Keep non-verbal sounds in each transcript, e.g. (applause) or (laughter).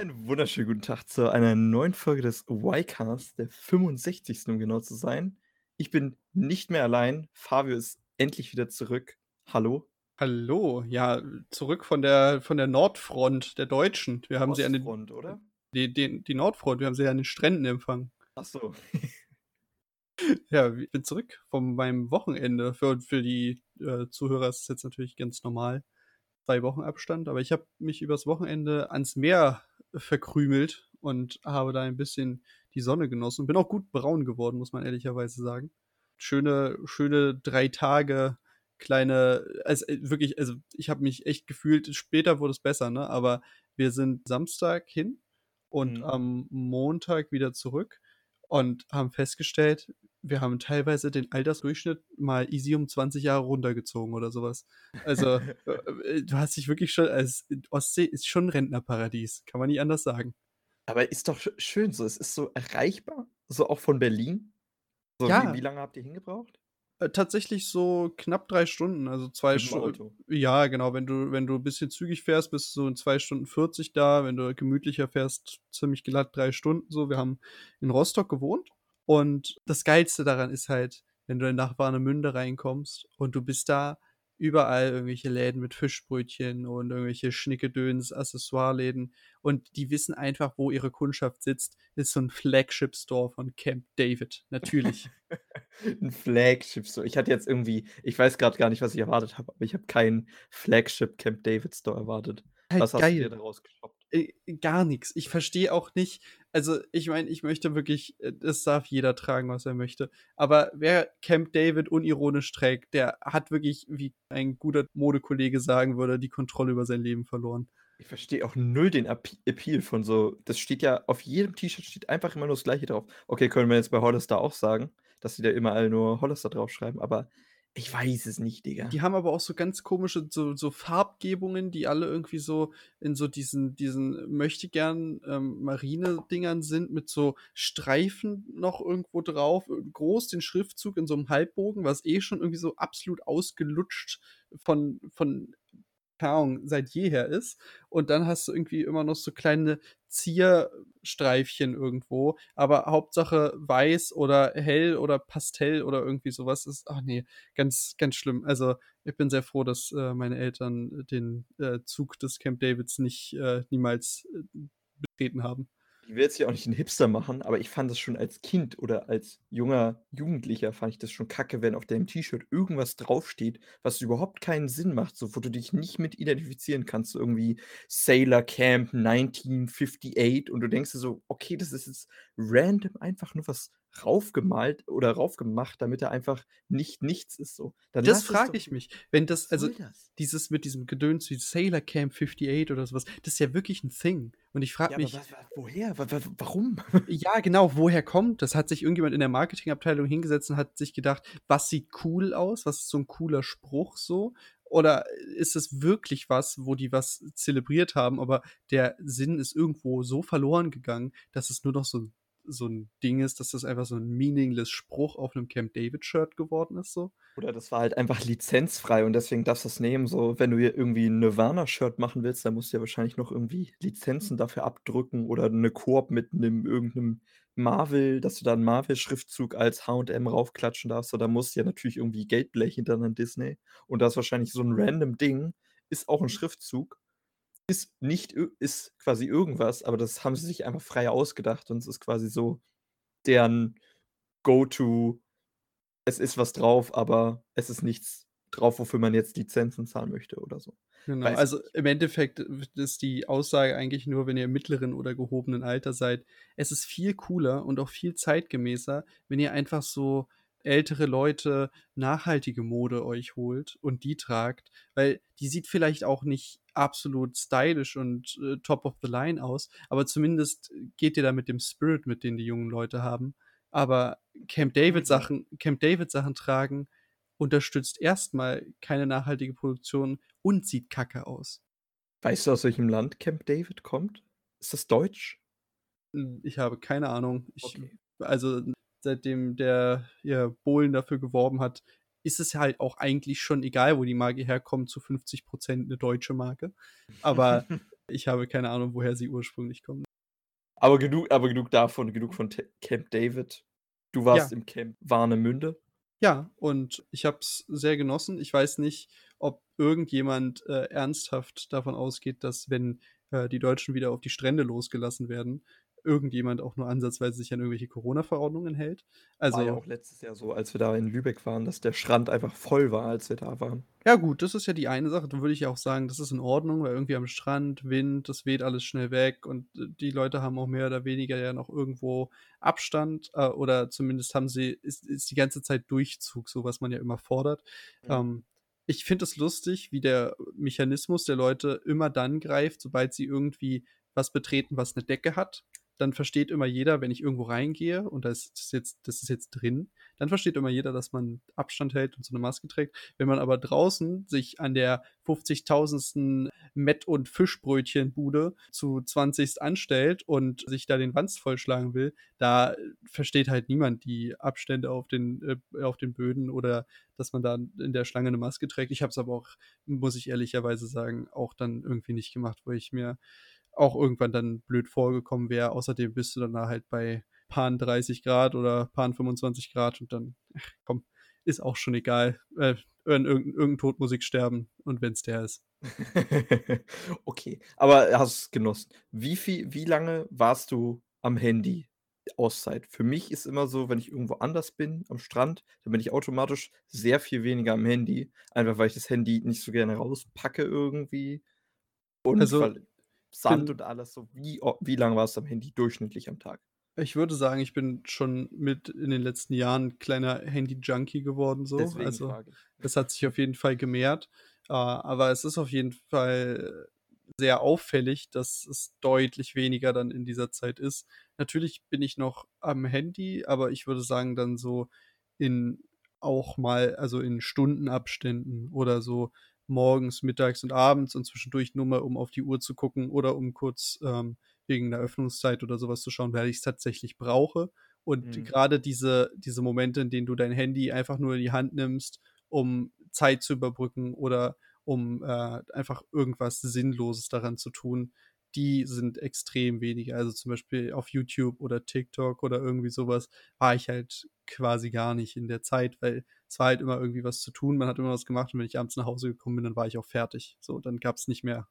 Einen wunderschönen guten Tag zu einer neuen Folge des Y-Cast, der 65. um genau zu sein. Ich bin nicht mehr allein. Fabio ist endlich wieder zurück. Hallo. Hallo, ja, zurück von der von der Nordfront der Deutschen. Wir haben sie an den Ostfront, oder? die, die, die Nordfront, wir haben sie an den Stränden empfangen. Ach so. (laughs) Ja, ich bin zurück von meinem Wochenende. Für, für die äh, Zuhörer ist es jetzt natürlich ganz normal. Zwei Wochen Abstand, aber ich habe mich übers Wochenende ans Meer verkrümelt und habe da ein bisschen die Sonne genossen. Bin auch gut braun geworden, muss man ehrlicherweise sagen. Schöne, schöne drei Tage, kleine, also äh, wirklich, also ich habe mich echt gefühlt, später wurde es besser, ne? Aber wir sind Samstag hin und Mhm. am Montag wieder zurück und haben festgestellt, wir haben teilweise den Altersdurchschnitt mal easy um 20 Jahre runtergezogen oder sowas. Also, äh, du hast dich wirklich schon, als Ostsee ist schon ein Rentnerparadies, kann man nicht anders sagen. Aber ist doch sch- schön so. Es ist so erreichbar. So auch von Berlin. So, Ja. wie, wie lange habt ihr hingebraucht? Äh, tatsächlich so knapp drei Stunden, also zwei Stunden. Ja, genau, wenn du, wenn du ein bisschen zügig fährst, bist du so in zwei Stunden 40 da, wenn du gemütlicher fährst, ziemlich glatt drei Stunden so. Wir haben in Rostock gewohnt und das Geilste daran ist halt, wenn du nach Warnemünde reinkommst und du bist da überall irgendwelche Läden mit Fischbrötchen und irgendwelche Schnickedöns, Accessoireläden und die wissen einfach, wo ihre Kundschaft sitzt. ist so ein Flagship-Store von Camp David, natürlich. (laughs) Ein Flagship so. Ich hatte jetzt irgendwie, ich weiß gerade gar nicht, was ich erwartet habe, aber ich habe keinen Flagship Camp David Store erwartet. Halt was hast du geil. dir daraus geshoppt? Äh, gar nichts. Ich verstehe auch nicht. Also, ich meine, ich möchte wirklich, äh, es darf jeder tragen, was er möchte. Aber wer Camp David unironisch trägt, der hat wirklich, wie ein guter Modekollege sagen würde, die Kontrolle über sein Leben verloren. Ich verstehe auch null den Appe- Appeal von so. Das steht ja auf jedem T-Shirt steht einfach immer nur das gleiche drauf. Okay, können wir jetzt bei Hollister auch sagen, dass sie da immer alle nur Hollister draufschreiben, aber ich weiß es nicht, Digga. Die haben aber auch so ganz komische, so, so Farbgebungen, die alle irgendwie so in so diesen, diesen möchte gern ähm, Marine-Dingern sind, mit so Streifen noch irgendwo drauf, äh, groß den Schriftzug in so einem Halbbogen, was eh schon irgendwie so absolut ausgelutscht von, von keine Ahnung, seit jeher ist. Und dann hast du irgendwie immer noch so kleine Zierstreifchen irgendwo, aber Hauptsache weiß oder hell oder Pastell oder irgendwie sowas ist, ach nee, ganz, ganz schlimm. Also ich bin sehr froh, dass äh, meine Eltern den äh, Zug des Camp Davids nicht äh, niemals äh, betreten haben. Ich will jetzt hier auch nicht einen Hipster machen, aber ich fand das schon als Kind oder als junger Jugendlicher fand ich das schon kacke, wenn auf deinem T-Shirt irgendwas draufsteht, was überhaupt keinen Sinn macht, so wo du dich nicht mit identifizieren kannst, so irgendwie Sailor Camp 1958 und du denkst dir so, okay, das ist jetzt random einfach nur was raufgemalt oder raufgemacht, damit er einfach nicht nichts ist so. Dann Das frage ich mich. Wenn das, also das? dieses mit diesem Gedöns wie Sailor Camp 58 oder sowas, das ist ja wirklich ein Thing. Und ich frage Ja, mich, was, was, woher? Wa- wa- Warum? Ja, genau, woher kommt das? Hat sich irgendjemand in der Marketingabteilung hingesetzt und hat sich gedacht, was sieht cool aus? Was ist so ein cooler Spruch so? Oder ist es wirklich was, wo die was zelebriert haben, aber der Sinn ist irgendwo so verloren gegangen, dass es nur noch so, ein- so ein Ding ist, dass das einfach so ein meaningless Spruch auf einem Camp David-Shirt geworden ist so? Oder das war halt einfach lizenzfrei und deswegen darfst du es nehmen. So, wenn du hier irgendwie ein Nirvana-Shirt machen willst, dann musst du ja wahrscheinlich noch irgendwie Lizenzen dafür abdrücken oder eine Koop mit einem irgendeinem Marvel, dass du da einen Marvel-Schriftzug als H&M raufklatschen darfst. Oder musst du ja natürlich irgendwie Geld blechen dann an Disney. Und das ist wahrscheinlich so ein random Ding, ist auch ein Schriftzug, ist nicht, ist quasi irgendwas, aber das haben sie sich einfach frei ausgedacht und es ist quasi so deren Go-To. Es ist was drauf, aber es ist nichts drauf, wofür man jetzt Lizenzen zahlen möchte oder so. Genau, Weiß also im Endeffekt ist die Aussage eigentlich nur, wenn ihr im mittleren oder gehobenen Alter seid, es ist viel cooler und auch viel zeitgemäßer, wenn ihr einfach so ältere Leute nachhaltige Mode euch holt und die tragt, weil die sieht vielleicht auch nicht absolut stylisch und äh, top of the line aus, aber zumindest geht ihr da mit dem Spirit mit, den die jungen Leute haben. Aber Camp David Sachen, Camp David Sachen tragen unterstützt erstmal keine nachhaltige Produktion und sieht kacke aus. Weißt du, aus welchem Land Camp David kommt? Ist das Deutsch? Ich habe keine Ahnung. Ich, Okay. Also seitdem der ja, Bohlen dafür geworben hat, ist es halt auch eigentlich schon egal, wo die Marke herkommt, zu 50 Prozent eine deutsche Marke. Aber (laughs) Ich habe keine Ahnung, woher sie ursprünglich kommen. Aber genug, aber genug davon, genug von T Camp David. Du warst ja. im Camp Warnemünde. Ja, und ich habe es sehr genossen. Ich weiß nicht, ob irgendjemand äh, ernsthaft davon ausgeht, dass wenn äh, die Deutschen wieder auf die Strände losgelassen werden, irgendjemand auch nur ansatzweise sich an irgendwelche Corona-Verordnungen hält. Also, war ja auch letztes Jahr so, als wir da in Lübeck waren, dass der Strand einfach voll war, als wir da waren. Ja, gut, das ist ja die eine Sache. Dann würde ich ja auch sagen, das ist in Ordnung, weil irgendwie am Strand, Wind, das weht alles schnell weg und äh, die Leute haben auch mehr oder weniger ja noch irgendwo Abstand äh, oder zumindest haben sie, ist, ist die ganze Zeit Durchzug, so was man ja immer fordert. Mhm. Ähm, ich finde es lustig, wie der Mechanismus der Leute immer dann greift, sobald sie irgendwie was betreten, was eine Decke hat dann versteht immer jeder, wenn ich irgendwo reingehe und das ist jetzt, das ist jetzt drin, dann versteht immer jeder, dass man Abstand hält und so eine Maske trägt. Wenn man aber draußen sich an der 50.000. Mett- und Fischbrötchenbude zu 20 anstellt und sich da den Wanst vollschlagen will, da versteht halt niemand die Abstände auf den, äh, auf den Böden oder dass man da in der Schlange eine Maske trägt. Ich habe es aber auch, muss ich ehrlicherweise sagen, auch dann irgendwie nicht gemacht, wo ich mir auch irgendwann dann blöd vorgekommen wäre. Außerdem bist du dann halt bei Pan 30 Grad oder Pan 25 Grad und dann, ach, komm, ist auch schon egal. Äh, in irgendein, irgendein Todmusik sterben und wenn es der ist. (laughs) okay, aber hast es genossen. Wie viel, wie lange warst du am Handy? Auszeit. Für mich ist immer so, wenn ich irgendwo anders bin, am Strand, dann bin ich automatisch sehr viel weniger am Handy. Einfach weil ich das Handy nicht so gerne rauspacke irgendwie. Und also, weil Sand bin, und alles so. Wie, wie lange warst du am Handy durchschnittlich am Tag? Ich würde sagen, ich bin schon mit in den letzten Jahren kleiner Handy-Junkie geworden. So. Deswegen also, das hat sich auf jeden Fall gemehrt. Uh, aber es ist auf jeden Fall sehr auffällig, dass es deutlich weniger dann in dieser Zeit ist. Natürlich bin ich noch am Handy, aber ich würde sagen, dann so in auch mal, also in Stundenabständen oder so morgens, mittags und abends und zwischendurch nur mal, um auf die Uhr zu gucken oder um kurz ähm, wegen der Öffnungszeit oder sowas zu schauen, weil ich es tatsächlich brauche. Und mhm. gerade diese, diese Momente, in denen du dein Handy einfach nur in die Hand nimmst, um Zeit zu überbrücken oder um äh, einfach irgendwas Sinnloses daran zu tun, die sind extrem weniger. Also zum Beispiel auf YouTube oder TikTok oder irgendwie sowas war ich halt quasi gar nicht in der Zeit, weil es war halt immer irgendwie was zu tun, man hat immer was gemacht und wenn ich abends nach Hause gekommen bin, dann war ich auch fertig. So, dann gab es nicht mehr.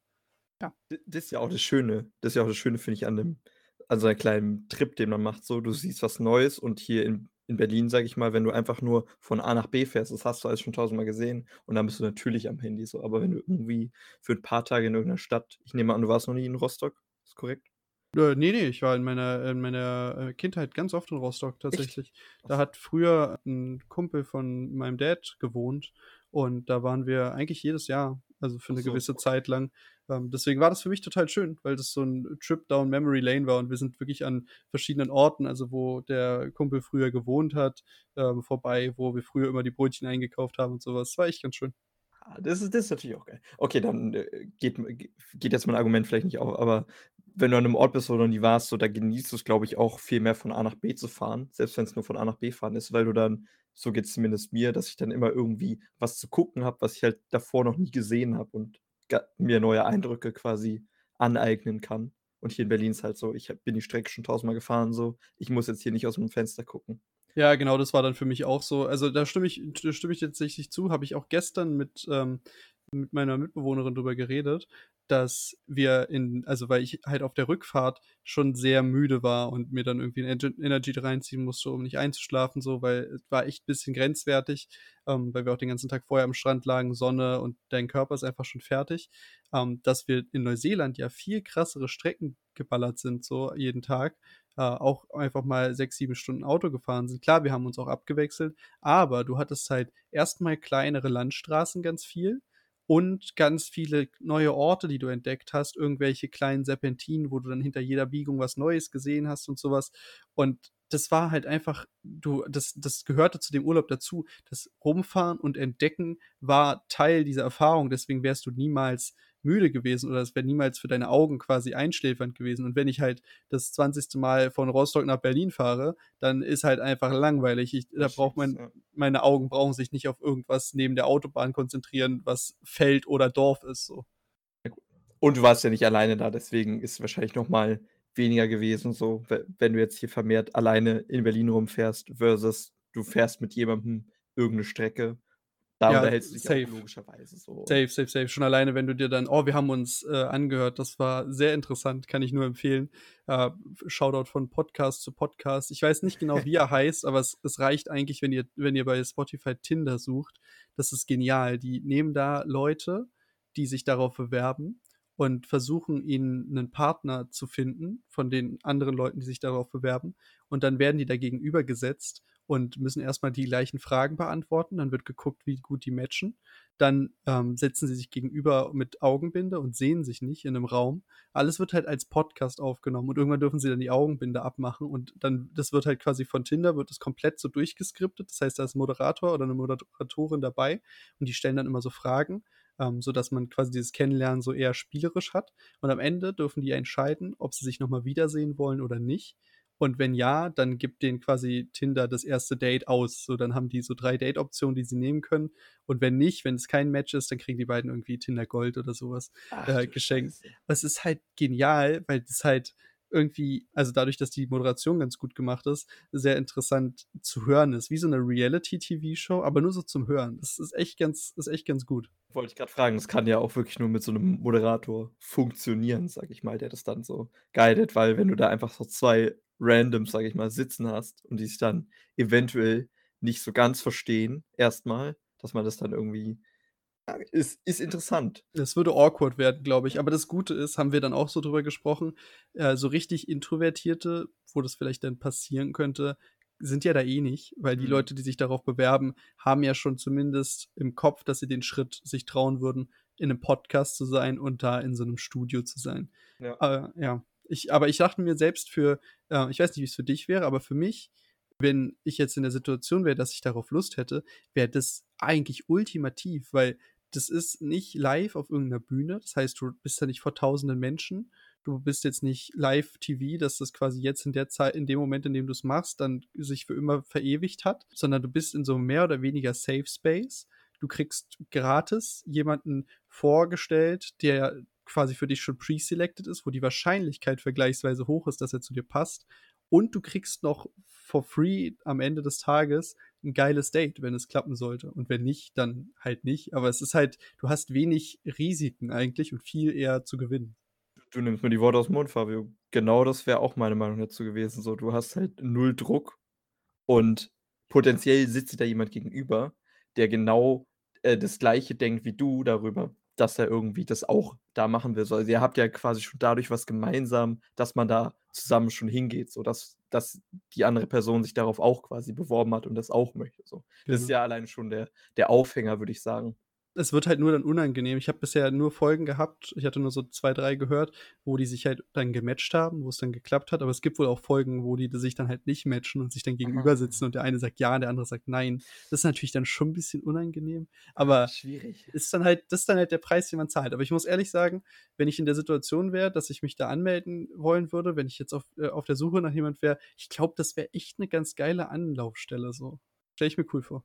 Ja. Das ist ja auch das Schöne. Das ist ja auch das Schöne, finde ich, an dem, an so einem kleinen Trip, den man macht. So, du siehst was Neues und hier in, in Berlin, sage ich mal, wenn du einfach nur von A nach B fährst, das hast du alles schon tausendmal gesehen und dann bist du natürlich am Handy so. Aber wenn du irgendwie für ein paar Tage in irgendeiner Stadt, ich nehme an, du warst noch nie in Rostock, ist korrekt? Äh, nee, nee, ich war in meiner, in meiner äh, Kindheit ganz oft in Rostock tatsächlich. Echt? Da hat früher ein Kumpel von meinem Dad gewohnt und da waren wir eigentlich jedes Jahr, also für eine so. gewisse Zeit lang. Ähm, deswegen war das für mich total schön, weil das so ein Trip down Memory Lane war und wir sind wirklich an verschiedenen Orten, also wo der Kumpel früher gewohnt hat, ähm, vorbei, wo wir früher immer die Brötchen eingekauft haben und sowas. Das war echt ganz schön. Ah, das ist, das ist natürlich auch geil. Okay, dann äh, geht, geht jetzt mein Argument vielleicht nicht auf, aber wenn du an einem Ort bist, wo du noch nie warst, so, da genießt du es, glaube ich, auch viel mehr von A nach B zu fahren, selbst wenn es nur von A nach B fahren ist, weil du dann, so geht es zumindest mir, dass ich dann immer irgendwie was zu gucken habe, was ich halt davor noch nie gesehen habe und mir neue Eindrücke quasi aneignen kann. Und hier in Berlin ist halt so, ich bin die Strecke schon tausendmal gefahren, so, ich muss jetzt hier nicht aus dem Fenster gucken. Ja, genau, das war dann für mich auch so. Also da stimme ich, da stimme ich tatsächlich zu, habe ich auch gestern mit, ähm, mit meiner Mitbewohnerin drüber geredet, dass wir in, also weil ich halt auf der Rückfahrt schon sehr müde war und mir dann irgendwie ein Energy reinziehen musste, um nicht einzuschlafen, so, weil es war echt ein bisschen grenzwertig, ähm, weil wir auch den ganzen Tag vorher am Strand lagen, Sonne und dein Körper ist einfach schon fertig, ähm, dass wir in Neuseeland ja viel krassere Strecken geballert sind, so jeden Tag, äh, auch einfach mal sechs, sieben Stunden Auto gefahren sind. Klar, wir haben uns auch abgewechselt, aber du hattest halt erstmal kleinere Landstraßen ganz viel und ganz viele neue Orte, die du entdeckt hast, irgendwelche kleinen Serpentinen, wo du dann hinter jeder Biegung was Neues gesehen hast und sowas. Und das war halt einfach, du, das, das gehörte zu dem Urlaub dazu. Das Rumfahren und Entdecken war Teil dieser Erfahrung, deswegen wärst du niemals müde gewesen oder es wäre niemals für deine Augen quasi einschläfernd gewesen. Und wenn ich halt das 20. Mal von Rostock nach Berlin fahre, dann ist halt einfach langweilig. Ich, da braucht man, meine Augen brauchen sich nicht auf irgendwas neben der Autobahn konzentrieren, was Feld oder Dorf ist. So. Und du warst ja nicht alleine da, deswegen ist wahrscheinlich noch mal weniger gewesen, so, wenn du jetzt hier vermehrt alleine in Berlin rumfährst versus du fährst mit jemandem irgendeine Strecke. Da Ja, unterhältst du dich safe. logischerweise so. Safe, safe, safe. Schon alleine, wenn du dir dann oh, wir haben uns, äh, angehört, das war sehr interessant, kann ich nur empfehlen. Äh, Shoutout von Podcast zu Podcast. Ich weiß nicht genau, (laughs) wie er heißt, aber es es reicht eigentlich, wenn ihr wenn ihr bei Spotify Tinder sucht. Das ist genial. Die nehmen da Leute, die sich darauf bewerben und versuchen, ihnen 'nen Partner zu finden von den anderen Leuten, die sich darauf bewerben. Und dann werden die da gegenübergesetzt und müssen erst mal die gleichen Fragen beantworten. Dann wird geguckt, wie gut die matchen. Dann, ähm, setzen sie sich gegenüber mit Augenbinde und sehen sich nicht in 'nem Raum. Alles wird halt als Podcast aufgenommen und irgendwann dürfen sie dann die Augenbinde abmachen und dann das wird halt quasi von Tinder wird das komplett so durchgeskriptet. Das heißt, da ist 'n Moderator oder 'ne Moderatorin dabei und die stellen dann immer so Fragen, ähm, sodass man quasi dieses Kennenlernen so eher spielerisch hat. Und am Ende dürfen die entscheiden, ob sie sich noch mal wiedersehen wollen oder nicht. Und wenn ja, dann gibt denen quasi Tinder das erste Date aus. So, dann haben die so 3 Date-Optionen, die sie nehmen können. Und wenn nicht, wenn es kein Match ist, dann kriegen die beiden irgendwie Tinder Gold oder so was, Ach äh, geschenkt. Es ist halt genial, weil das halt irgendwie also dadurch, dass die Moderation ganz gut gemacht ist, sehr interessant zu hören ist. Wie so 'ne Reality-TV-Show, aber nur so zum Hören. Das ist echt ganz ist echt ganz gut. Wollte ich grad fragen, das kann ja auch wirklich nur mit so 'nem Moderator funktionieren, sage ich mal, der das dann so guidet, weil wenn du da einfach so 2 Randoms, sage ich mal, sitzen hast und die sich dann eventuell nicht so ganz verstehen erst mal, dass man das dann irgendwie ist ist interessant. Es würde awkward werden, glaube ich. Aber das Gute ist, haben wir dann auch so drüber gesprochen, äh, so richtig Introvertierte, wo das vielleicht dann passieren könnte, sind ja da eh nicht, weil die Mhm. Leute, die sich darauf bewerben, haben ja schon zumindest im Kopf, dass sie den Schritt sich trauen würden, in 'nem Podcast zu sein und da in so 'nem Studio zu sein. Ja. Äh, ja. Ich aber ich dachte mir selbst für äh, ich weiß nicht, wie's für dich wäre, aber für mich, wenn ich jetzt in der Situation wäre, dass ich darauf Lust hätte, wäre das eigentlich ultimativ, weil das ist nicht live auf irgend 'ner Bühne. Das heißt, du bist da nicht vor tausenden Menschen. Du bist jetzt nicht Live-TV, dass das quasi jetzt in der Zeit in dem Moment, in dem du's machst, dann sich für immer verewigt hat, sondern du bist in so mehr oder weniger Safe Space. Du kriegst gratis jemanden vorgestellt, der quasi für dich schon pre-selected ist, wo die Wahrscheinlichkeit vergleichsweise hoch ist, dass er zu dir passt. Und du kriegst noch for free am Ende des Tages 'n geiles Date, wenn es klappen sollte. Und wenn nicht, dann halt nicht. Aber es ist halt du hast wenig Risiken eigentlich und viel eher zu gewinnen. Du nimmst mir die Worte aus'm Mund, Fabio. Genau das wäre auch meine Meinung dazu gewesen, so. Du hast halt 0 Druck und potenziell sitzt dir da jemand gegenüber, der genau, äh, das Gleiche denkt wie du darüber, dass er irgendwie das auch da machen will. So, also ihr habt ja quasi schon dadurch was gemeinsam, dass man da zusammen schon hingeht, sodass dass die andere Person sich darauf auch quasi beworben hat und das auch möchte, so. Das ist Genau. ja alleine schon der der Aufhänger, würde ich sagen. Es wird halt nur dann unangenehm. Ich habe bisher nur Folgen gehabt ich hatte nur so 2, 3 gehört, wo die sich halt dann gematcht haben, wo's dann geklappt hat. Aber es gibt wohl auch Folgen, wo die sich dann halt nicht matchen und sich dann gegenüber sitzen und der eine sagt ja und der andere sagt nein. Das ist natürlich dann schon 'n bisschen unangenehm, aber Schwierig. ist dann halt das ist dann halt der Preis, den man zahlt. Aber ich muss ehrlich sagen, wenn ich in der Situation wäre, dass ich mich da anmelden wollen würde, wenn ich jetzt auf äh, auf der Suche nach jemand wäre, ich glaube, das wäre echt 'ne ganz geile Anlaufstelle so. Stelle ich mir cool vor.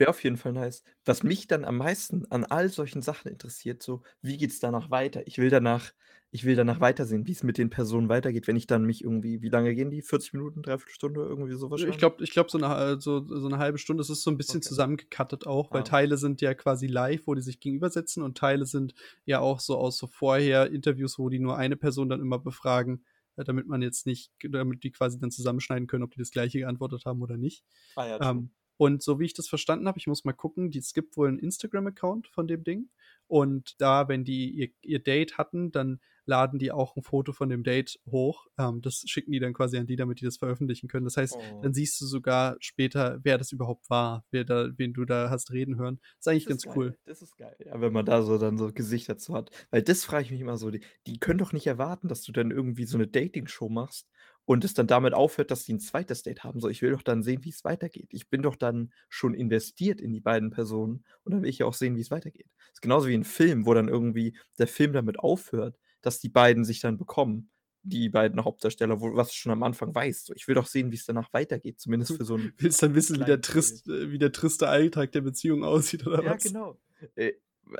Wäre auf jeden Fall nice. Was mich dann am meisten an all solchen Sachen interessiert, so: Wie geht's danach weiter? Ich will danach ich will danach weitersehen, wie's mit den Personen weitergeht, wenn ich dann mich irgendwie wie lange gehen die? 40 Minuten, 3/4 Stunde, irgendwie so Ich wahrscheinlich? glaube ich glaube, so 'ne ha so so 'ne 1/2 Stunde, das ist so 'n bisschen Okay. zusammengecuttet auch, weil Ah. Teile sind ja quasi live, wo die sich gegenüber sitzen und Teile sind ja auch so aus so vorher Interviews, wo die nur eine Person dann immer befragen, äh, damit man jetzt nicht damit die quasi dann zusammenschneiden können, ob die das Gleiche geantwortet haben oder nicht. Ah ja. Ähm, und so wie ich das verstanden habe ich muss mal gucken, die es gibt wohl 'n Instagram-Account von dem Ding und da, wenn die ihr ihr Date hatten, dann laden die auch 'n Foto von dem Date hoch. Ähm, das schicken die dann quasi an die, damit die das veröffentlichen können. Das heißt, Oh. dann siehst du sogar später, wer das überhaupt war, wer da wen du da hast reden hören. Ist eigentlich Das ist ganz geil. cool. Das ist geil, ja, wenn man da so dann so Gesichter zu hat. Weil das frage ich mich immer so, die die können doch nicht erwarten, dass du dann irgendwie so 'ne Dating-Show machst und es dann damit aufhört, dass die 'n zweites Date haben. So, ich will doch dann sehen, wie's weitergeht. Ich bin doch dann schon investiert in die beiden Personen und dann will ich ja auch sehen, wie's weitergeht. Ist genauso wie 'n Film, wo dann irgendwie der Film damit aufhört, dass die beiden sich dann bekommen, die beiden Hauptdarsteller, wo was du schon am Anfang weißt. So, ich will doch sehen, wie's danach weitergeht, zumindest für so 'n Willst dann wissen, wie der trist äh, wie der triste Alltag der Beziehung aussieht oder Ja, was? genau. Äh,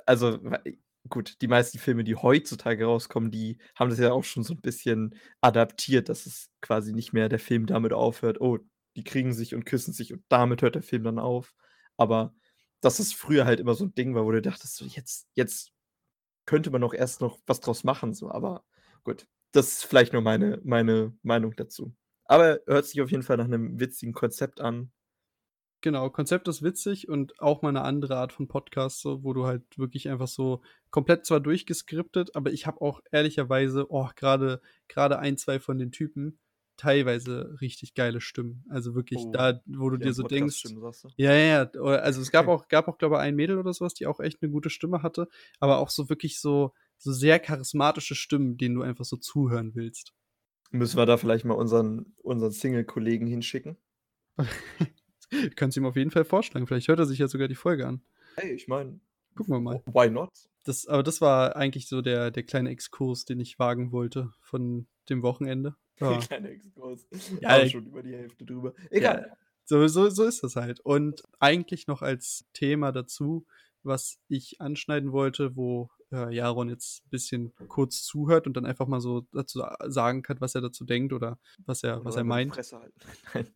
also, gut, die meisten Filme, die heutzutage rauskommen, die haben das ja auch schon so 'n bisschen adaptiert, dass es quasi nicht mehr der Film damit aufhört: „Oh, die kriegen sich und küssen sich und damit hört der Film dann auf.“ Aber dass es früher halt immer so 'n Ding war, wo du dachtest so: „Jetzt jetzt könnte man doch erst noch was draus machen“, so. Aber gut, das ist vielleicht nur meine meine Meinung dazu. Aber hört sich auf jeden Fall nach 'nem witzigen Konzept an. Genau, Konzept ist witzig und auch mal 'ne andere Art von Podcast so, wo du halt wirklich einfach so komplett zwar durchgeskriptet, aber ich habe auch ehrlicherweise, oh, grade 1, 2 von den Typen teilweise richtig geile Stimmen. Also wirklich Oh, da, wo du dir so denkst du? ja, ja, ja, also es gab auch gab auch, glaube ich, ein Mädel oder so was, die auch echt 'ne gute Stimme hatte, aber auch so wirklich so so sehr charismatische Stimmen, denen du einfach so zuhören willst. Müssen wir da vielleicht mal unseren unseren Single-Kollegen hinschicken? (laughs) Kannst ihm auf jeden Fall vorschlagen. Vielleicht hört er sich ja sogar die Folge an. Ey, ich meine, Gucken wir mal. why not? Das aber das war eigentlich so der der kleine Exkurs, den ich wagen wollte von dem Wochenende. (laughs) Ja. Kleiner Exkurs. Ja, ich schon über die Hälfte drüber. Ja, Egal. so so so ist das halt. Und eigentlich noch als Thema dazu, was ich anschneiden wollte, wo, äh, Jaron jetzt bisschen kurz zuhört und dann einfach mal so dazu sa sagen kann, was er dazu denkt oder was er Oder was er meint. Fresse halten? (laughs)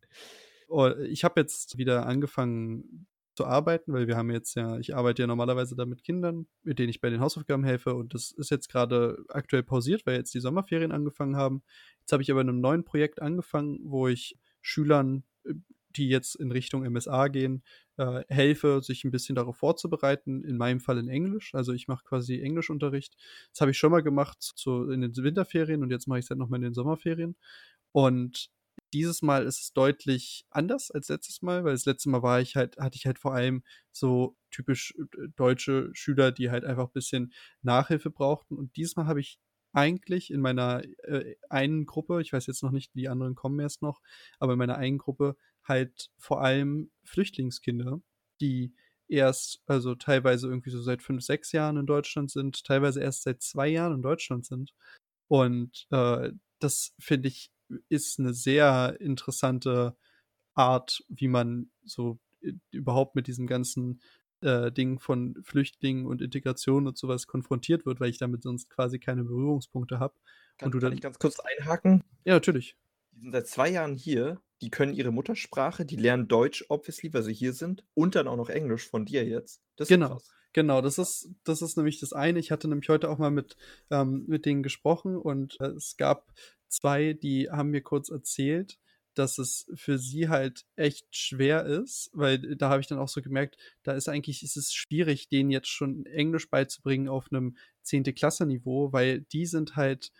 Oh, ich habe jetzt wieder angefangen zu arbeiten, weil wir haben jetzt ja ich arbeite ja normalerweise da mit Kindern, mit denen ich bei den Hausaufgaben helfe und das ist jetzt grade aktuell pausiert, weil jetzt die Sommerferien angefangen haben. Jetzt habe ich aber in 'nem neuen Projekt angefangen, wo ich Schülern, äh, die jetzt in Richtung MSA gehen, äh, helfe, sich 'n bisschen darauf vorzubereiten, in meinem Fall in Englisch. Also, ich mache quasi Englischunterricht. Das habe ich schon mal gemacht zu in den Winterferien und jetzt mache ich's halt noch mal in den Sommerferien. Und dieses Mal ist es deutlich anders als letztes Mal, weil das letzte Mal war ich halt hatte ich halt vor allem so typisch d deutsche Schüler, die halt einfach bisschen Nachhilfe brauchten. Und dieses Mal habe ich eigentlich in meiner, äh, einen Gruppe ich weiß jetzt noch nicht, die anderen kommen erst noch, aber in meiner einen Gruppe halt vor allem Flüchtlingskinder, die erst also teilweise irgendwie so seit 5, 6 Jahren in Deutschland sind, teilweise erst seit 2 Jahren in Deutschland sind. Und, äh, das finde ich, ist 'ne sehr interessante Art, wie man so ü überhaupt mit diesem ganzen, äh, Ding von Flüchtlingen und Integration und so was konfrontiert wird, weil ich damit sonst quasi keine Berührungspunkte habe und Kann du kann ich ganz kurz einhaken? Ja, natürlich. Die sind seit 2 Jahren hier, die können ihre Muttersprache, die lernen Deutsch obviously, weil sie hier sind und dann auch noch Englisch von dir jetzt. Das ist ja Genau, genau. Das ist das ist nämlich das eine. Ich hatte nämlich heute auch mal mit ähm, mit denen gesprochen und, äh, es gab 2, die haben mir kurz erzählt, dass es für sie halt echt schwer ist, weil da habe ich dann auch so gemerkt, da ist eigentlich ist es schwierig, denen jetzt schon Englisch beizubringen auf 'nem Zehnte-Klasse-Niveau, weil die sind halt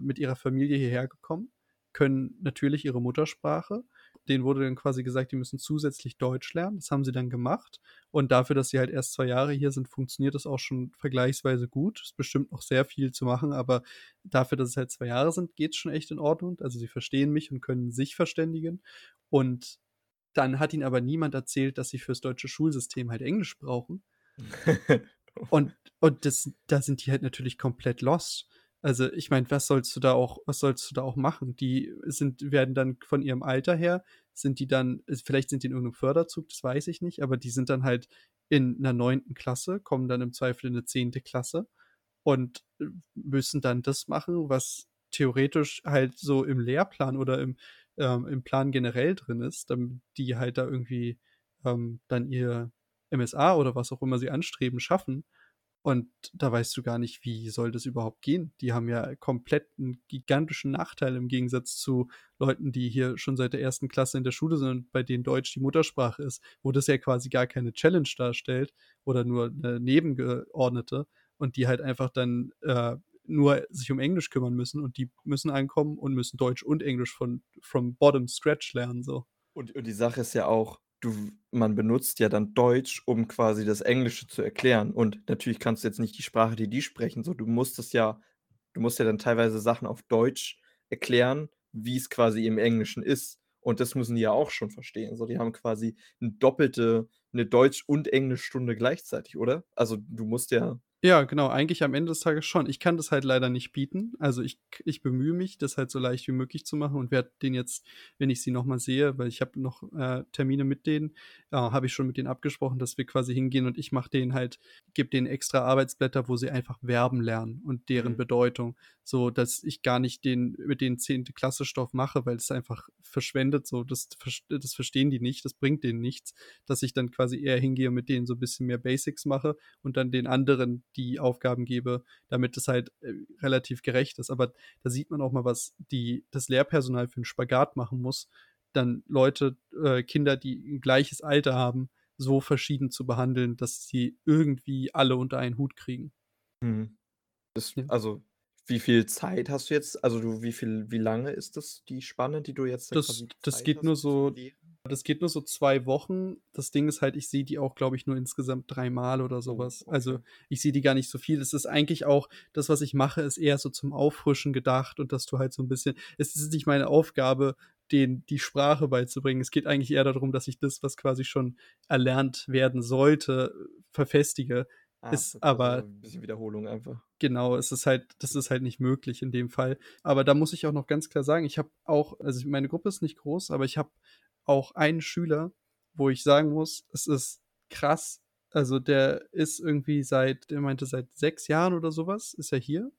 mit ihrer Familie hierher gekommen, können natürlich ihre Muttersprache. Denen wurde dann quasi gesagt, die müssen zusätzlich Deutsch lernen. Das haben sie dann gemacht. Und dafür, dass sie halt erst 2 Jahre hier sind, funktioniert das auch schon vergleichsweise gut. Ist bestimmt noch sehr viel zu machen, aber dafür, dass es halt 2 Jahre sind, geht's schon echt in Ordnung. Also, sie verstehen mich und können sich verständigen. Und dann hat ihnen aber niemand erzählt, dass sie fürs deutsche Schulsystem halt Englisch brauchen. (laughs) Und und das da sind die halt natürlich komplett lost. Also, ich meine, was sollst du da auch was sollst du da auch machen? Die sind werden dann von ihrem Alter her sind die dann vielleicht sind die in irgend 'nem Förderzug, das weiß ich nicht, aber die sind dann halt in 'ner 9. Klasse, kommen dann im Zweifel in 'ne 10. Klasse und, äh, müssen dann das machen, was theoretisch halt so im Lehrplan oder im ähm, im Plan generell drin ist, damit die halt da irgendwie, ähm, dann ihr MSA oder was auch immer sie anstreben, schaffen. Und da weißt du gar nicht, wie soll das überhaupt gehen? Die haben ja komplett 'n gigantischen Nachteil im Gegensatz zu Leuten, die hier schon seit der 1. Klasse in der Schule sind und bei denen Deutsch die Muttersprache ist, wo das ja quasi gar keine Challenge darstellt oder nur 'ne nebengeordnete und die halt einfach dann, äh, nur sich um Englisch kümmern müssen und die müssen ankommen und müssen Deutsch und Englisch von from bottom scratch lernen so. Und und die Sache ist ja auch, du man benutzt ja dann Deutsch, um quasi das Englische zu erklären. Und natürlich kannst du jetzt nicht die Sprache, die die sprechen, so. Du musst es ja du musst ja dann teilweise Sachen auf Deutsch erklären, wie's quasi im Englischen ist. Und das müssen die ja auch schon verstehen. So, die haben quasi 'n doppelte 'ne Deutsch und Englischstunde gleichzeitig, oder? Also, du musst ja Ja, genau, eigentlich am Ende des Tages schon. Ich kann das halt leider nicht bieten. Also, ich ich bemühe mich, das halt so leicht wie möglich zu machen und werde den jetzt, wenn ich sie noch mal sehe weil ich habe noch, äh, Termine mit denen, äh, habe ich schon mit denen abgesprochen, dass wir quasi hingehen und ich mache denen halt gebe denen extra Arbeitsblätter, wo sie einfach Verben lernen und deren Mhm. Bedeutung, so dass ich gar nicht den mit denen 10. Klasse Stoff mache, weil es einfach verschwendet so. Das das verstehen die nicht, das bringt denen nichts, dass ich dann quasi eher hingehe und mit denen so 'n bisschen mehr Basics mache und dann den anderen die Aufgaben gebe, damit es halt, äh, relativ gerecht ist. Aber da sieht man auch mal, was die das Lehrpersonal für 'n Spagat machen muss, dann Leute äh, Kinder, die 'n gleiches Alter haben, so verschieden zu behandeln, dass sie irgendwie alle unter einen Hut kriegen. Mhm. Das Ja. also, wie viel Zeit hast du jetzt? Also, du wie viel wie lange ist das die Spanne, die du jetzt da Das das geht nur so? Das geht nur so 2 Wochen. Das Ding ist halt, ich sehe die auch, glaube ich, nur insgesamt dreimal oder Oh, was. Also, ich sehe die gar nicht so viel. Es ist eigentlich auch das, was ich mache, ist eher so zum Auffrischen gedacht und dass du halt so 'n bisschen es ist nicht meine Aufgabe, denen die Sprache beizubringen. Es geht eigentlich eher da drum, dass ich das, was quasi schon erlernt werden sollte, verfestige. Ah, Ist also, so aber 'n bisschen Wiederholung einfach. Genau, es ist halt das ist halt nicht möglich in dem Fall. Aber da muss ich auch noch ganz klar sagen, ich habe auch also, meine Gruppe ist nicht groß, aber ich habe auch einen Schüler, wo ich sagen muss, es ist krass. Also, der ist irgendwie seit der meinte, seit 6 Jahren oder so was ist er hier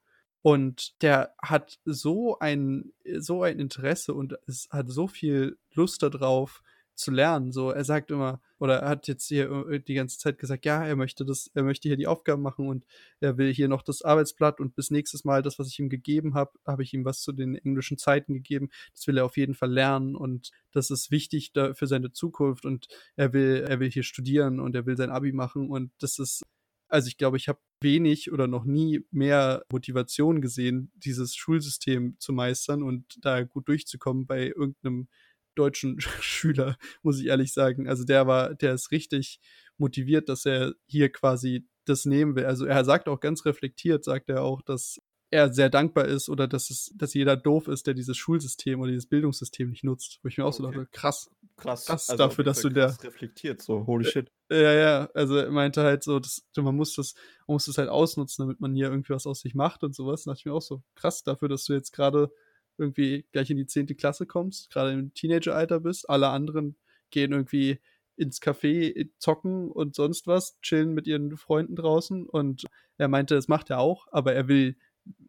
und der hat so ein so ein Interesse und es hat so viel Lust da drauf zu lernen. So, er sagt immer oder er hat jetzt hier, äh, die ganze Zeit gesagt, ja, er möchte das er möchte hier die Aufgaben machen und er will hier noch das Arbeitsblatt und bis nächstes Mal das, was ich ihm gegeben habe habe ich ihm was zu den englischen Zeiten gegeben. Das will er auf jeden Fall lernen und das ist wichtig da für seine Zukunft und er will er will hier studieren und er will sein Abi machen und das ist also, ich glaube, ich habe wenig oder noch nie mehr Motivation gesehen, dieses Schulsystem zu meistern und da gut durchzukommen bei irgend 'nem deutschen Sch (laughs) Schüler, muss ich ehrlich sagen. Also, der war der ist richtig motiviert, dass er hier quasi das nehmen will. Also, er sagt auch ganz reflektiert sagt er auch, dass er sehr dankbar ist oder dass es dass jeder doof ist, der dieses Schulsystem oder dieses Bildungssystem nicht nutzt. Wo ich mir auch so Okay. dachte: „Krass, Krass, krass also, dafür, dass du der“ krass reflektiert so, holy Äh, shit. ja, ja, also, er meinte halt so, dass man muss das man muss das halt ausnutzen, damit man hier irgendwie was aus sich macht und so was. Da dachte ich mir auch so: „Krass dafür, dass du jetzt grade irgendwie gleich in die 10. Klasse kommst, grade im Teenageralter bist. Alle anderen gehen irgendwie ins Café, äh, zocken und sonst was, chillen mit ihren Freunden draußen.“ Und er meinte, das macht er auch, aber er will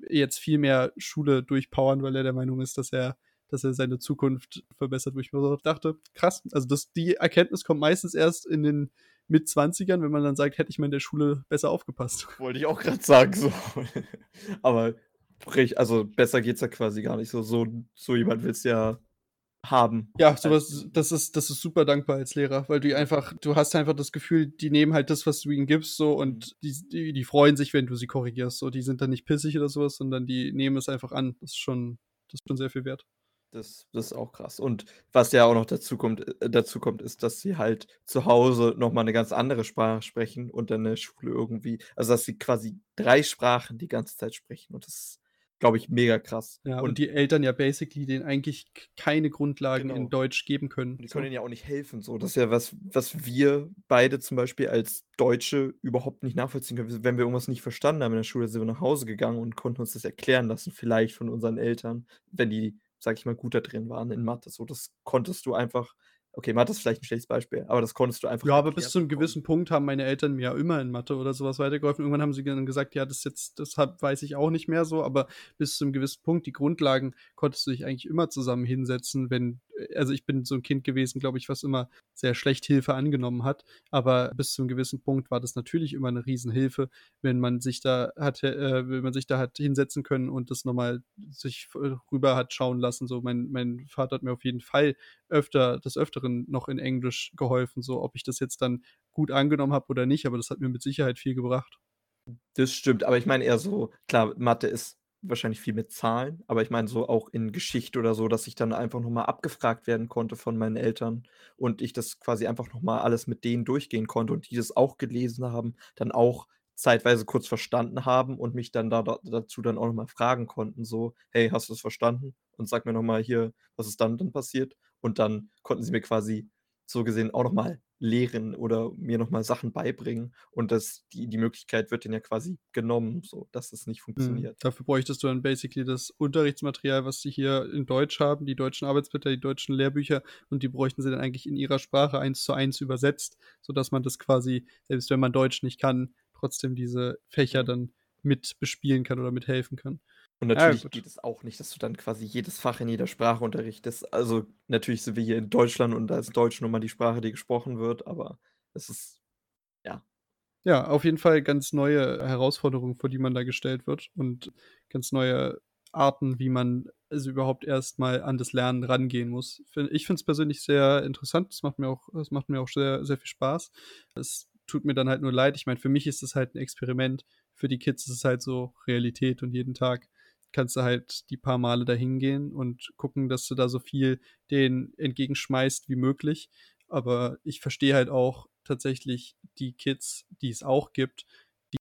jetzt viel mehr Schule durchpowern, weil er der Meinung ist, dass er dass er seine Zukunft verbessert, wo ich mir so dachte: „Krass.“ Also, das die Erkenntnis kommt meistens erst in den Mitzwanzigern, wenn man dann sagt: „Hätte ich mal in der Schule besser aufgepasst.“ Wollte ich auch grad sagen so. (laughs) Aber also, besser geht's ja quasi gar nicht so so so jemand willst du ja haben Ja, so als was das ist das ist super dankbar als Lehrer, weil du einfach du hast einfach das Gefühl, die nehmen halt das, was du ihnen gibst so Mhm. und die die die freuen sich, wenn du sie korrigierst so. Die sind dann nicht pissig oder so was, sondern die nehmen es einfach an. Das ist schon das ist schon sehr viel wert. Das das ist auch krass. Und was ja auch noch dazu kommt äh, dazu kommt, ist, dass sie halt zu Hause noch mal 'ne ganz andere Sprache sprechen und dann in der Schule irgendwie also, dass sie quasi 3 Sprachen die ganze Zeit sprechen und das ist, glaube ich, mega krass. Ja, und Und die Eltern ja basically denen eigentlich keine Grundlagen in Genau. Deutsch geben können, Und die können so. ihnen ja auch nicht helfen so. Das ist ja was, was wir beide zum Beispiel als Deutsche überhaupt nicht nachvollziehen können. Wenn wir irgendwas nicht verstanden haben in der Schule, sind wir nach Hause gegangen und konnten uns das erklären lassen, vielleicht von unseren Eltern, wenn die, sage ich mal, gut da drin waren in Mathe so. Das konntest du einfach okay, Mathe ist vielleicht 'n schlechtes Beispiel, aber das konntest du einfach Ja, aber bis zu 'nem bekommen. gewissen Punkt haben meine Eltern mir ja immer in Mathe oder so was weitergeholfen. Irgendwann haben sie dann gesagt: „Ja, das jetzt deshalb weiß ich auch nicht mehr so“, aber bis zu 'nem gewissen Punkt die Grundlagen konntest du dich eigentlich immer zusammen hinsetzen, wenn also, ich bin so 'n Kind gewesen, glaube ich, was immer sehr schlecht Hilfe angenommen hat. Aber bis zu 'nem gewissen Punkt war das natürlich immer 'ne Riesenhilfe, wenn man sich da hatte äh, wenn man sich da hat hinsetzen können und das noch mal sich äh, rüber hat schauen lassen so. Mein mein Vater hat mir auf jeden Fall öfter des Öfteren noch in Englisch geholfen, so. Ob ich das jetzt dann gut angenommen habe oder nicht, aber das hat mir mit Sicherheit viel gebracht. Das stimmt, aber ich meine eher so klar, Mathe ist wahrscheinlich viel mit Zahlen, aber ich meine so auch in Geschichte oder so, dass ich dann einfach noch mal abgefragt werden konnte von meinen Eltern und ich das quasi einfach noch mal alles mit denen durchgehen konnte und die das auch gelesen haben, dann auch zeitweise kurz verstanden haben und mich dann da da dazu dann auch noch mal fragen konnten so: „Hey, hast du's verstanden? Und sag mir noch mal hier, was ist dann dann passiert?“ Und dann konnten sie mir quasi so gesehen auch noch mal lehren oder mir noch mal Sachen beibringen und das die die Möglichkeit wird denen ja quasi genommen, so, dass es nicht Mhm. funktioniert. Dafür bräuchtest du dann basically das Unterrichtsmaterial, was sie hier in Deutsch haben, die deutschen Arbeitsblätter, die deutschen Lehrbücher und die bräuchten sie dann eigentlich in ihrer Sprache eins zu eins übersetzt, sodass man das quasi, selbst wenn man Deutsch nicht kann, trotzdem diese Fächer Mhm. dann mit bespielen kann oder mithelfen kann. Und Ja, natürlich gut. geht es auch nicht, dass du dann quasi jedes Fach in jeder Sprache unterrichtest. Also, natürlich sind wir hier in Deutschland und da ist Deutsch nun mal die Sprache, die gesprochen wird, aber es ist ja. Ja, auf jeden Fall ganz neue Herausforderungen, vor die man da gestellt wird und ganz neue Arten, wie man also überhaupt erst mal an das Lernen rangehen muss. Ich finde es persönlich sehr interessant. Es macht mir auch es macht mir auch sehr sehr viel Spaß. Es tut mir dann halt nur leid. Ich meine, für mich ist es halt 'n Experiment. Für die Kids ist es halt so Realität und jeden Tag kannst du halt die paar Male da hingehen und gucken, dass du da so viel denen entgegenschmeißt wie möglich. Aber ich verstehe halt auch tatsächlich die Kids, die es auch gibt,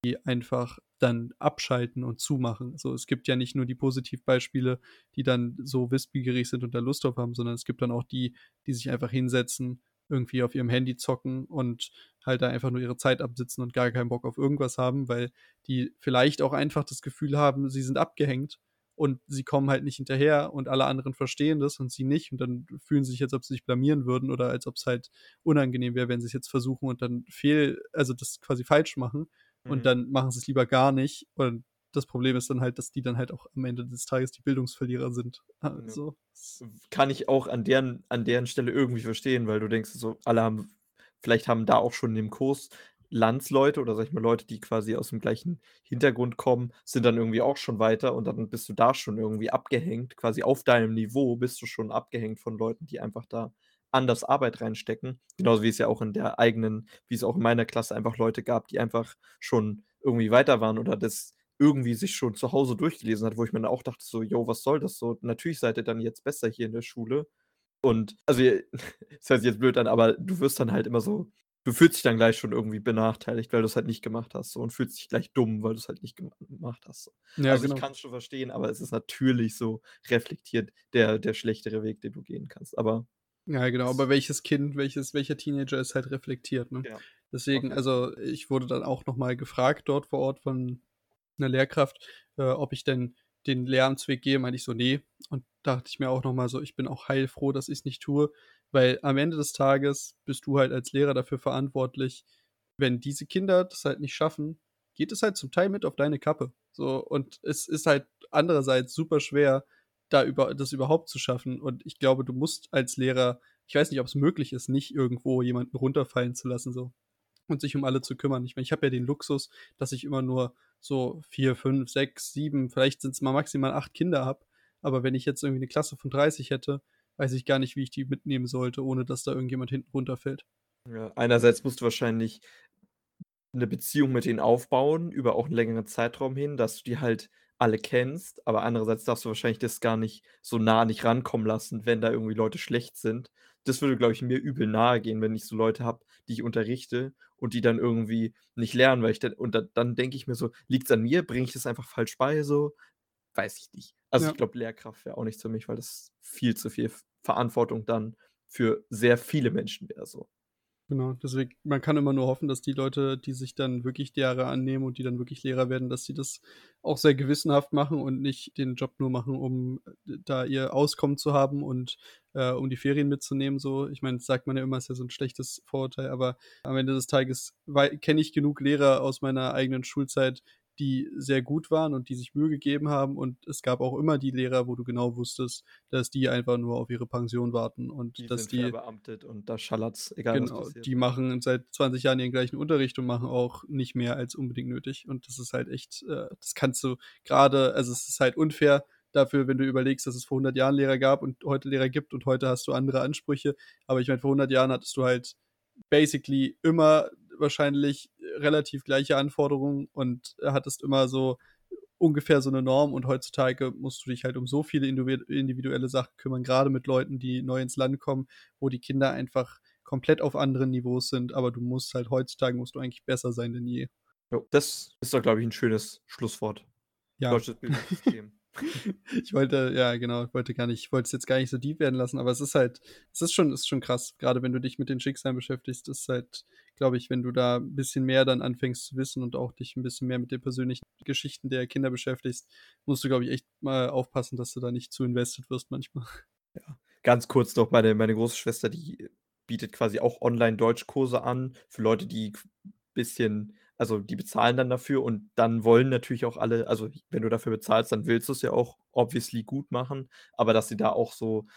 die einfach dann abschalten und zumachen. So, es gibt ja nicht nur die Positivbeispiele, die dann so wissbegierig sind und da Lust drauf haben, sondern es gibt dann auch die, die sich einfach hinsetzen, irgendwie auf ihrem Handy zocken und halt da einfach nur ihre Zeit absitzen und gar keinen Bock auf irgendwas haben, weil die vielleicht auch einfach das Gefühl haben, sie sind abgehängt und sie kommen halt nicht hinterher und alle anderen verstehen das und sie nicht und dann fühlen sie sich, als ob sie sich blamieren würden oder als ob's halt unangenehm wäre, wenn sie's jetzt versuchen und dann fehl also das quasi falsch machen und Mhm. dann machen sie's lieber gar nicht. Und das Problem ist dann halt, dass die dann halt auch am Ende des Tages die Bildungsverlierer sind. Also, Kann ich auch an deren an deren Stelle irgendwie verstehen, weil du denkst so, alle haben vielleicht haben da auch schon in dem Kurs Landsleute oder, sage ich mal, Leute, die quasi aus'm gleichen Hintergrund kommen, sind dann irgendwie auch schon weiter und dann bist du da schon irgendwie abgehängt. Quasi auf deinem Niveau bist du schon abgehängt von Leuten, die einfach da anders Arbeit reinstecken. Genauso wie es ja auch in der eigenen wie es auch in meiner Klasse einfach Leute gab, die einfach schon irgendwie weiter waren oder das irgendwie sich schon zu Hause durchgelesen hat, wo ich mir dann auch dachte so: „Jo, was soll das so? Natürlich seid ihr dann jetzt besser hier in der Schule.“ Und also, es (laughs) hört sich jetzt blöd an, aber du wirst dann halt immer so du fühlst dich dann gleich schon irgendwie benachteiligt, weil du's halt nicht gemacht hast so und fühlst dich gleich dumm, weil du's halt nicht gema gemacht hast so. Ja, Also, ich genau. kann's schon verstehen, aber es ist natürlich so reflektiert der der schlechtere Weg, den du gehen kannst, aber Ja, genau, es aber welches Kind, welches welcher Teenager ist halt reflektiert, ne? Ja, Deswegen Fall. also, ich wurde dann auch noch mal gefragt dort vor Ort von 'ner Lehrkraft, äh, ob ich denn den Lehramtsweg gehe, meinte ich so: „Ne.“ Und dachte ich mir auch noch mal so, ich bin auch heilfroh, dass ich's nicht tue, weil am Ende des Tages bist du halt als Lehrer dafür verantwortlich. Wenn diese Kinder das halt nicht schaffen, geht es halt zum Teil mit auf deine Kappe. So, und es ist halt andererseits super schwer, da über das überhaupt zu schaffen. Und ich glaube, du musst als Lehrer ich weiß nicht, ob's möglich ist, nicht irgendwo jemanden runterfallen zu lassen so und sich um alle zu kümmern. Ich meine, ich habe ja den Luxus, dass ich immer nur so 4, 5, 6, 7, vielleicht sind's mal maximal 8 Kinder habe. Aber wenn ich jetzt irgendwie 'ne Klasse von 30 hätte, weiß ich gar nicht, wie ich die mitnehmen sollte, ohne dass da irgendjemand hinten runterfällt. Ja, einerseits musst du wahrscheinlich 'ne Beziehung mit denen aufbauen über auch 'n längeren Zeitraum hin, dass du die halt alle kennst, aber andererseits darfst du wahrscheinlich das gar nicht so nah an dich rankommen lassen, wenn da irgendwie Leute schlecht sind. Das würde, glaube ich, mir übel nahegehen, wenn ich so Leute habe, die ich unterrichte und die dann irgendwie nicht lernen, weil ich dann und dann dann denke ich mir so: „Liegt's an mir? Bringe ich das einfach falsch bei so?“ Weiß ich nicht. Also, Ja. ich glaube, Lehrkraft wäre auch nichts für mich, weil das viel zu viel Verantwortung dann für sehr viele Menschen wäre so. Genau, deswegen man kann immer nur hoffen, dass die Leute, die sich dann wirklich derer annehmen und die dann wirklich Lehrer werden, dass sie das auch sehr gewissenhaft machen und nicht den Job nur machen, um, äh, da ihr Auskommen zu haben und, äh, um die Ferien mitzunehmen so. Ich meine, sagt man ja immer, ist ja so 'n schlechtes Vorurteil, aber am Ende des Tages kenne ich genug Lehrer aus meiner eigenen Schulzeit, die sehr gut waren und die sich Mühe gegeben haben. Und es gab auch immer die Lehrer, wo du genau wusstest, dass die einfach nur auf ihre Pension warten und Die dass sind die verbeamtet und da schallert's, egal was Genau, passiert. die machen seit 20 Jahren ihren gleichen Unterricht und machen auch nicht mehr als unbedingt nötig. Und das ist halt echt, äh das kannst du grade also, es ist halt unfair dafür, wenn du überlegst, dass es vor 100 Jahren Lehrer gab und heute Lehrer gibt und heute hast du andere Ansprüche. Aber ich meine, vor 100 Jahren hattest du halt basically immer wahrscheinlich relativ gleiche Anforderungen und hattest immer so ungefähr so 'ne Norm. Und heutzutage musst du dich halt um so viele individ individuelle Sachen kümmern, grade mit Leuten, die neu ins Land kommen, wo die Kinder einfach komplett auf anderen Niveaus sind. Aber du musst halt heutzutage musst du eigentlich besser sein denn je. Jo, das ist doch, glaube ich, 'n schönes Schlusswort. Ja. Deutsches Bildungssystem. (laughs) Ich wollte, ja, genau, ich wollte gar nicht, ich wollte es jetzt gar nicht so deep werden lassen, aber es ist halt, es ist schon, ist schon krass. Gerade wenn du dich mit den Schicksalen beschäftigst, ist halt, glaube ich, wenn du da ein bisschen mehr dann anfängst zu wissen und auch dich ein bisschen mehr mit den persönlichen Geschichten der Kinder beschäftigst, musst du, glaube ich, echt mal aufpassen, dass du da nicht zu invested wirst manchmal. (laughs) Ja. Ganz kurz noch, meine, meine große Schwester, die bietet quasi auch Online-Deutschkurse an für Leute, die ein bisschen also die bezahlen dann dafür und dann wollen natürlich auch alle also wenn du dafür bezahlst, dann willst du es ja auch obviously gut machen, aber dass sie da auch so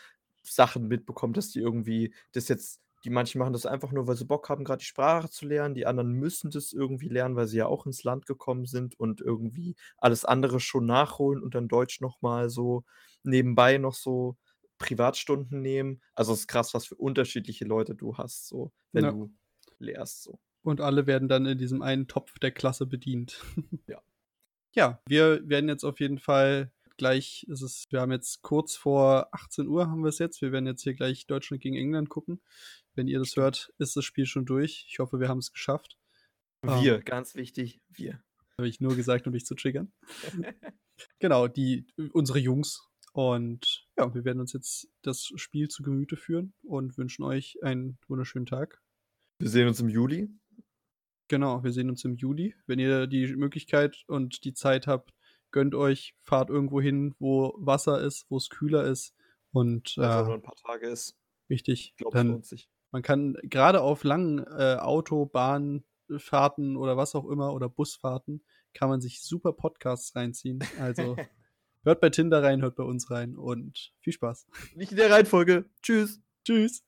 Sachen mitbekommt, dass die irgendwie das jetzt die manche machen das einfach nur, weil sie Bock haben, gerade die Sprache zu lernen, die anderen müssen das irgendwie lernen, weil sie ja auch ins Land gekommen sind und irgendwie alles andere schon nachholen und dann Deutsch noch mal so nebenbei noch so Privatstunden nehmen. Also, es ist krass, was für unterschiedliche Leute du hast, so, wenn Ja. du lehrst, so. Und alle werden dann in diesem einen Topf der Klasse bedient. (laughs) Ja. Ja, wir werden jetzt auf jeden Fall gleich, es ist, wir haben jetzt kurz vor 18 Uhr haben wir es jetzt. Wir werden jetzt hier gleich Deutschland gegen England gucken. Wenn ihr das hört, ist das Spiel schon durch. Ich hoffe, wir haben es geschafft. Wir, Ähm, ganz wichtig, wir. Habe ich nur gesagt, um dich zu triggern. (laughs) genau, die, unsere Jungs. Und ja, wir werden uns jetzt das Spiel zu Gemüte führen und wünschen euch einen wunderschönen Tag. Wir sehen uns im Juli. Genau, wir sehen uns im Juli. Wenn ihr die Möglichkeit und die Zeit habt, gönnt euch, fahrt irgendwo hin, wo Wasser ist, wo es kühler ist. Und äh, nur ein paar Tage ist. wichtig, Ich glaube, es dann man kann gerade auf langen äh, Autobahnfahrten oder was auch immer oder Busfahrten kann man sich super Podcasts reinziehen. Also (laughs) hört bei Tinder rein, hört bei uns rein und viel Spaß. Nicht in der Reihenfolge. Tschüss. Tschüss.